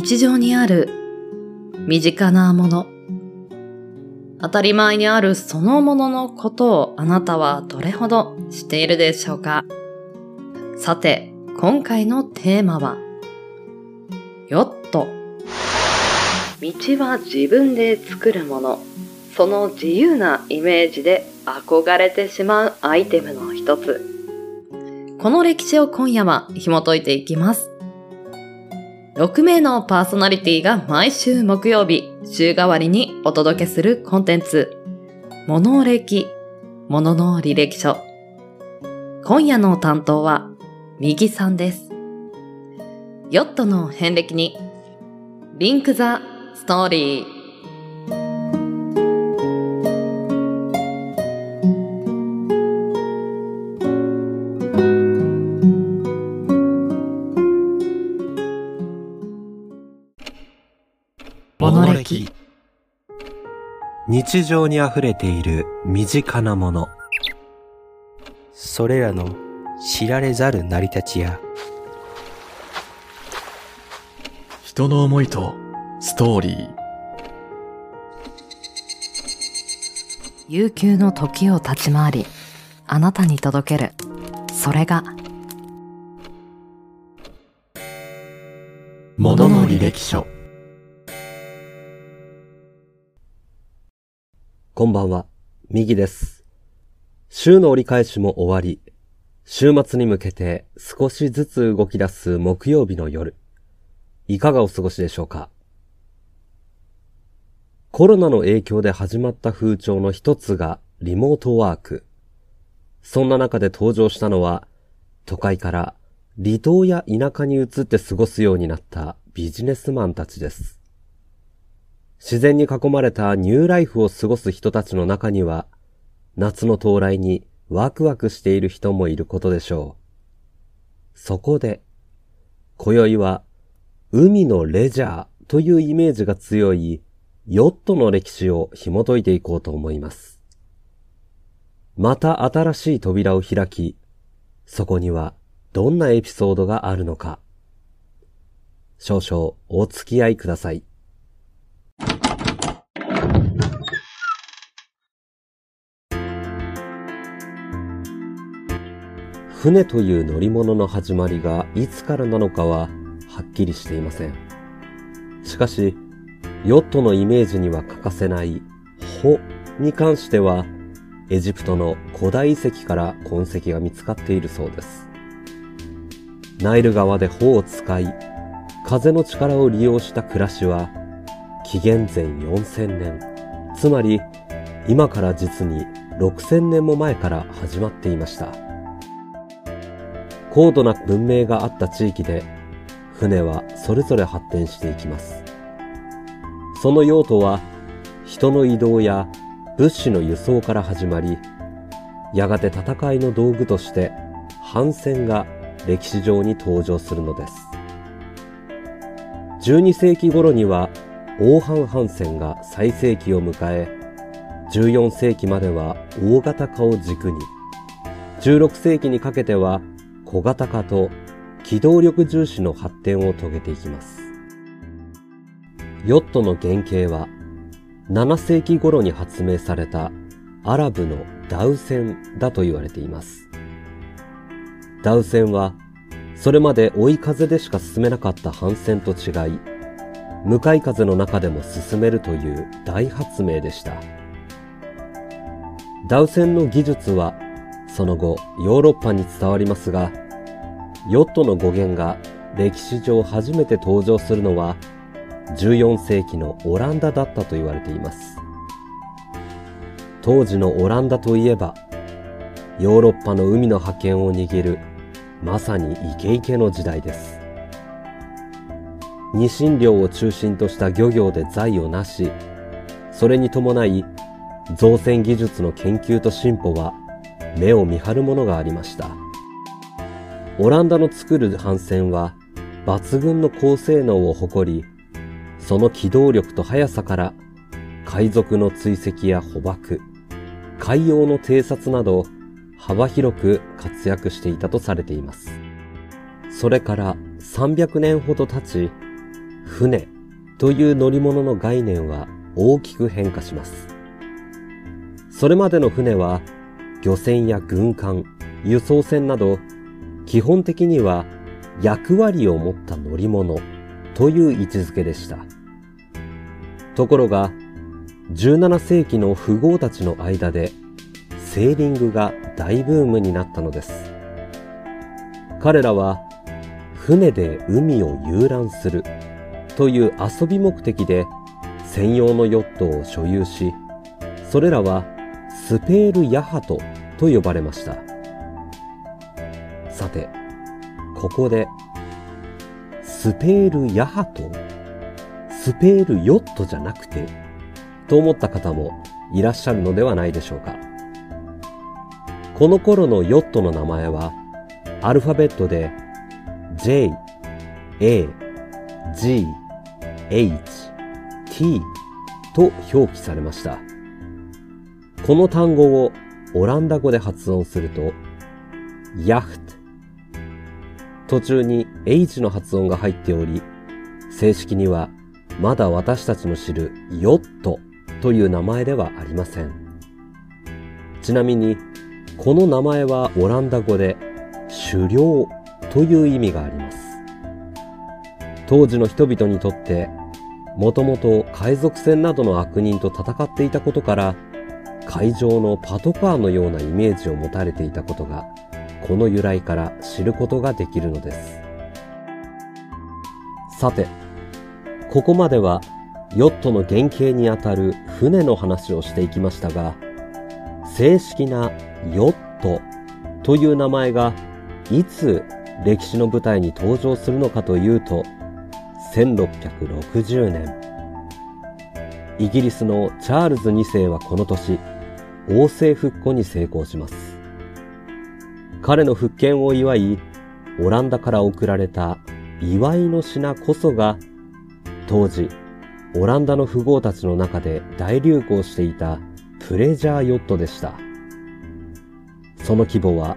日常にある身近なもの。当たり前にあるそのもののことをあなたはどれほど知っているでしょうかさて、今回のテーマは、ヨット。道は自分で作るもの。その自由なイメージで憧れてしまうアイテムの一つ。この歴史を今夜は紐解いていきます。6名のパーソナリティが毎週木曜日、週替わりにお届けするコンテンツ、モノ歴、モノの履歴書。今夜の担当は、右さんです。ヨットの遍歴に、リンクザストーリー。日常に溢れている身近なもの。それらの知られざる成り立ちや人の思いとストーリー悠久の時を立ち回り、あなたに届ける。それが、ものの履歴書こんばんは、右です。週の折り返しも終わり、週末に向けて少しずつ動き出す木曜日の夜。いかがお過ごしでしょうか？コロナの影響で始まった風潮の一つがリモートワーク。そんな中で登場したのは、都会から離島や田舎に移って過ごすようになったビジネスマンたちです。自然に囲まれたニューライフを過ごす人たちの中には、夏の到来にワクワクしている人もいることでしょう。そこで、今宵は、海のレジャーというイメージが強いヨットの歴史を紐解いていこうと思います。また新しい扉を開き、そこにはどんなエピソードがあるのか。少々お付き合いください。船という乗り物の始まりがいつからなのかははっきりしていません。しかし、ヨットのイメージには欠かせない帆に関しては、エジプトの古代遺跡から痕跡が見つかっているそうです。ナイル川で帆を使い、風の力を利用した暮らしは、紀元前4000年、つまり今から実に6000年も前から始まっていました。高度な文明があった地域で、船はそれぞれ発展していきます。その用途は、人の移動や物資の輸送から始まり、やがて戦いの道具として、帆船が歴史上に登場するのです。12世紀頃には、大帆帆船が最盛期を迎え、14世紀までは大型化を軸に、16世紀にかけては小型化と機動力重視の発展を遂げていきます。ヨットの原型は7世紀頃に発明されたアラブのダウ船だと言われています。ダウ船はそれまで追い風でしか進めなかった帆船と違い、向かい風の中でも進めるという大発明でした。ダウ船の技術はその後ヨーロッパに伝わりますが、ヨットの語源が歴史上初めて登場するのは14世紀のオランダだったと言われています。当時のオランダといえば、ヨーロッパの海の覇権を握るまさにイケイケの時代です。ニシン漁を中心とした漁業で財を成し、それに伴い造船技術の研究と進歩は目を見張るものがありました。オランダの作る帆船は抜群の高性能を誇り、その機動力と速さから海賊の追跡や捕獲、海洋の偵察など幅広く活躍していたとされています。それから300年ほど経ち、船という乗り物の概念は大きく変化します。それまでの船は漁船や軍艦、輸送船など基本的には役割を持った乗り物という位置づけでした。ところが17世紀の富豪たちの間でセーリングが大ブームになったのです。彼らは船で海を遊覧するという遊び目的で専用のヨットを所有し、それらはスペールヤハトと呼ばれました。さて、ここで、スペールヤハト？スペールヨットじゃなくて？と思った方もいらっしゃるのではないでしょうか。この頃のヨットの名前はアルファベットで J, A, G, H, T と表記されました。この単語をオランダ語で発音すると、ヤフト。途中に H の発音が入っており、正式にはまだ私たちの知るヨットという名前ではありません。ちなみに、この名前はオランダ語で狩猟という意味があります。当時の人々にとって、もともと海賊船などの悪人と戦っていたことから、海上のパトカーのようなイメージを持たれていたことが、この由来から知ることができるのです。さて、ここまではヨットの原型にあたる船の話をしていきましたが、正式なヨットという名前がいつ歴史の舞台に登場するのかというと、1660年。イギリスのチャールズ2世はこの年、王政復古に成功します。彼の復権を祝い、オランダから贈られた祝いの品こそが、当時、オランダの富豪たちの中で大流行していたプレジャーヨットでした。その規模は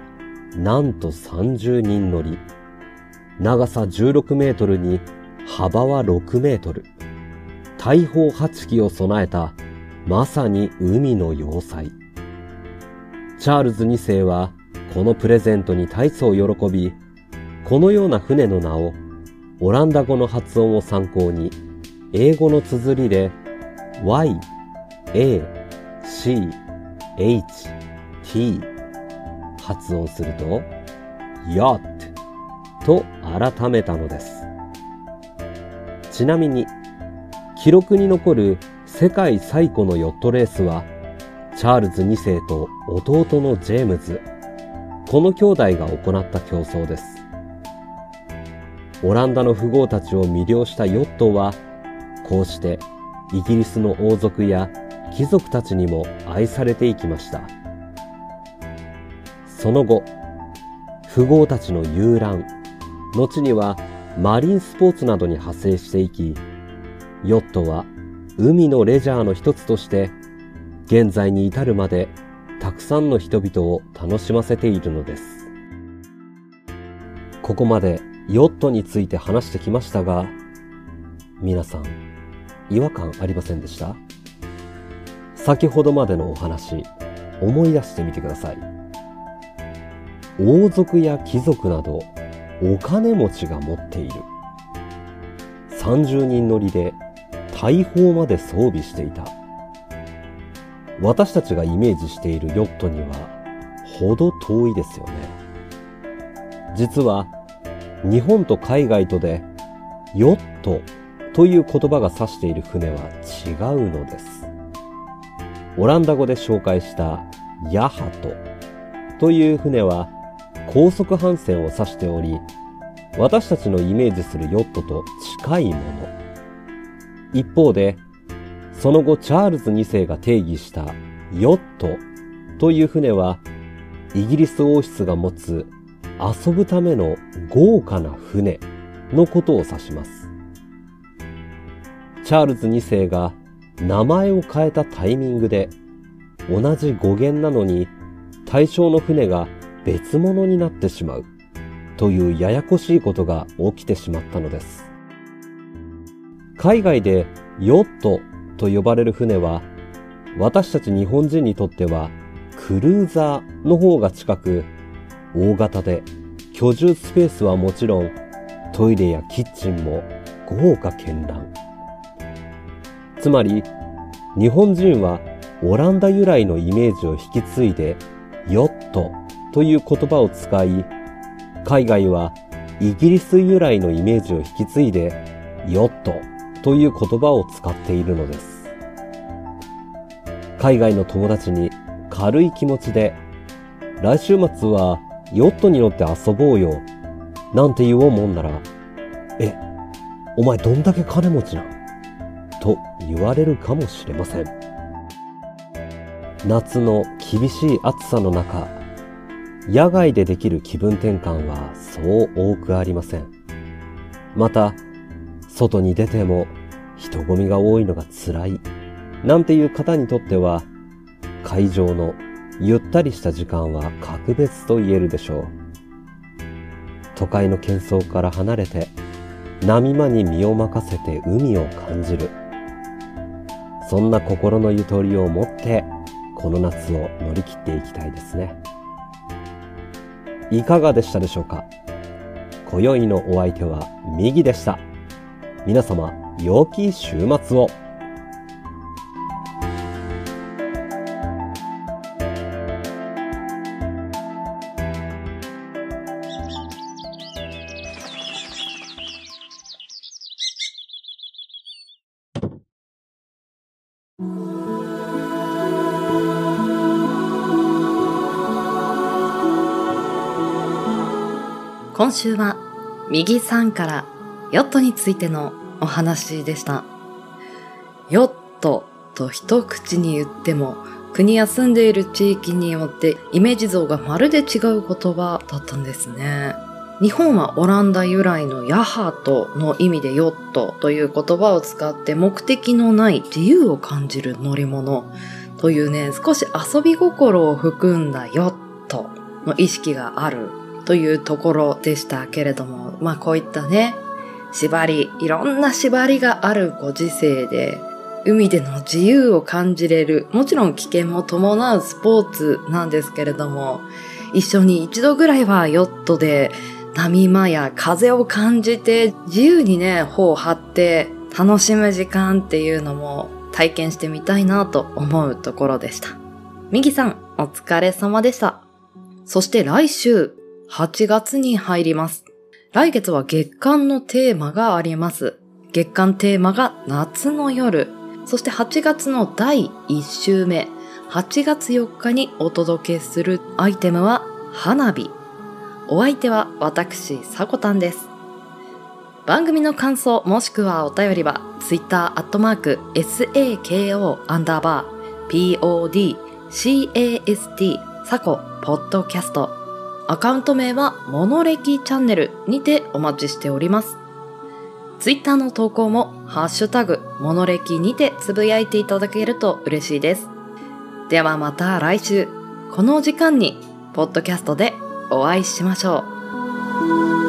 なんと30人乗り。長さ16メートルに幅は6メートル。大砲8機を備えたまさに海の要塞。チャールズ2世はこのプレゼントに大層喜び、このような船の名をオランダ語の発音を参考に英語の綴りで Y, A, C, H, T 発音すると、ヤットと改めたのです。ちなみに、記録に残る世界最古のヨットレースは、チャールズ2世と弟のジェームズ、この兄弟が行った競争です。オランダの富豪たちを魅了したヨットは、こうしてイギリスの王族や貴族たちにも愛されていきました。その後、富豪たちの遊覧、後にはマリンスポーツなどに派生していき、ヨットは海のレジャーの一つとして、現在に至るまでたくさんの人々を楽しませているのです。ここまでヨットについて話してきましたが、皆さん、違和感ありませんでした？先ほどまでのお話、思い出してみてください。王族や貴族などお金持ちが持っている。30人乗りで大砲まで装備していた。私たちがイメージしているヨットにはほど遠いですよね。実は日本と海外とでヨットという言葉が指している船は違うのです。オランダ語で紹介したヤハトという船は高速帆船を指しており、私たちのイメージするヨットと近いもの。一方で、その後チャールズ2世が定義したヨットという船は、イギリス王室が持つ遊ぶための豪華な船のことを指します。チャールズ2世が名前を変えたタイミングで同じ語源なのに対象の船が別物になってしまうというややこしいことが起きてしまったのです。海外でヨットと呼ばれる船は、私たち日本人にとってはクルーザーの方が近く、大型で居住スペースはもちろん、トイレやキッチンも豪華絢爛。つまり、日本人はオランダ由来のイメージを引き継いで、ヨットという言葉を使い、海外はイギリス由来のイメージを引き継いで、ヨットという言葉を使っているのです。海外の友達に軽い気持ちで、来週末はヨットに乗って遊ぼうよ、なんて言おうもんなら、え、お前どんだけ金持ちなと言われるかもしれません。夏の厳しい暑さの中、野外でできる気分転換はそう多くありません。また、外に出ても人混みが多いのが辛い、なんていう方にとっては、会場のゆったりした時間は格別と言えるでしょう。都会の喧騒から離れて、波間に身を任せて海を感じる。そんな心のゆとりを持って、この夏を乗り切っていきたいですね。いかがでしたでしょうか？今宵のお相手は右でした。皆様、良き週末を。今週は右さんからヨットについてのお話でした。ヨットと一口に言っても国や住んでいる地域によってイメージ像がまるで違う言葉だったんですね。日本はオランダ由来のヤハトの意味でヨットという言葉を使って目的のない自由を感じる乗り物というね、少し遊び心を含んだヨットの意識があるというところでしたけれども、まあこういったね、縛り、いろんな縛りがあるご時世で、海での自由を感じれる、もちろん危険も伴うスポーツなんですけれども、一緒に一度ぐらいはヨットで波間や風を感じて自由にね、頬を張って楽しむ時間っていうのも体験してみたいなと思うところでした。右さん、お疲れ様でした。そして来週、8月に入ります。来月は月間のテーマがあります。月間テーマが夏の夜。そして8月の第1週目、8月4日にお届けするアイテムは花火。お相手は私、さこたんです。番組の感想もしくはお便りは Twitter アットマーク SAKO アンダーバー PODCAST サコポッドキャストアカウント名はモノレキチャンネルにてお待ちしております。ツイッターの投稿もハッシュタグモノレキにてつぶやいていただけると嬉しいです。ではまた来週、この時間にポッドキャストでお会いしましょう。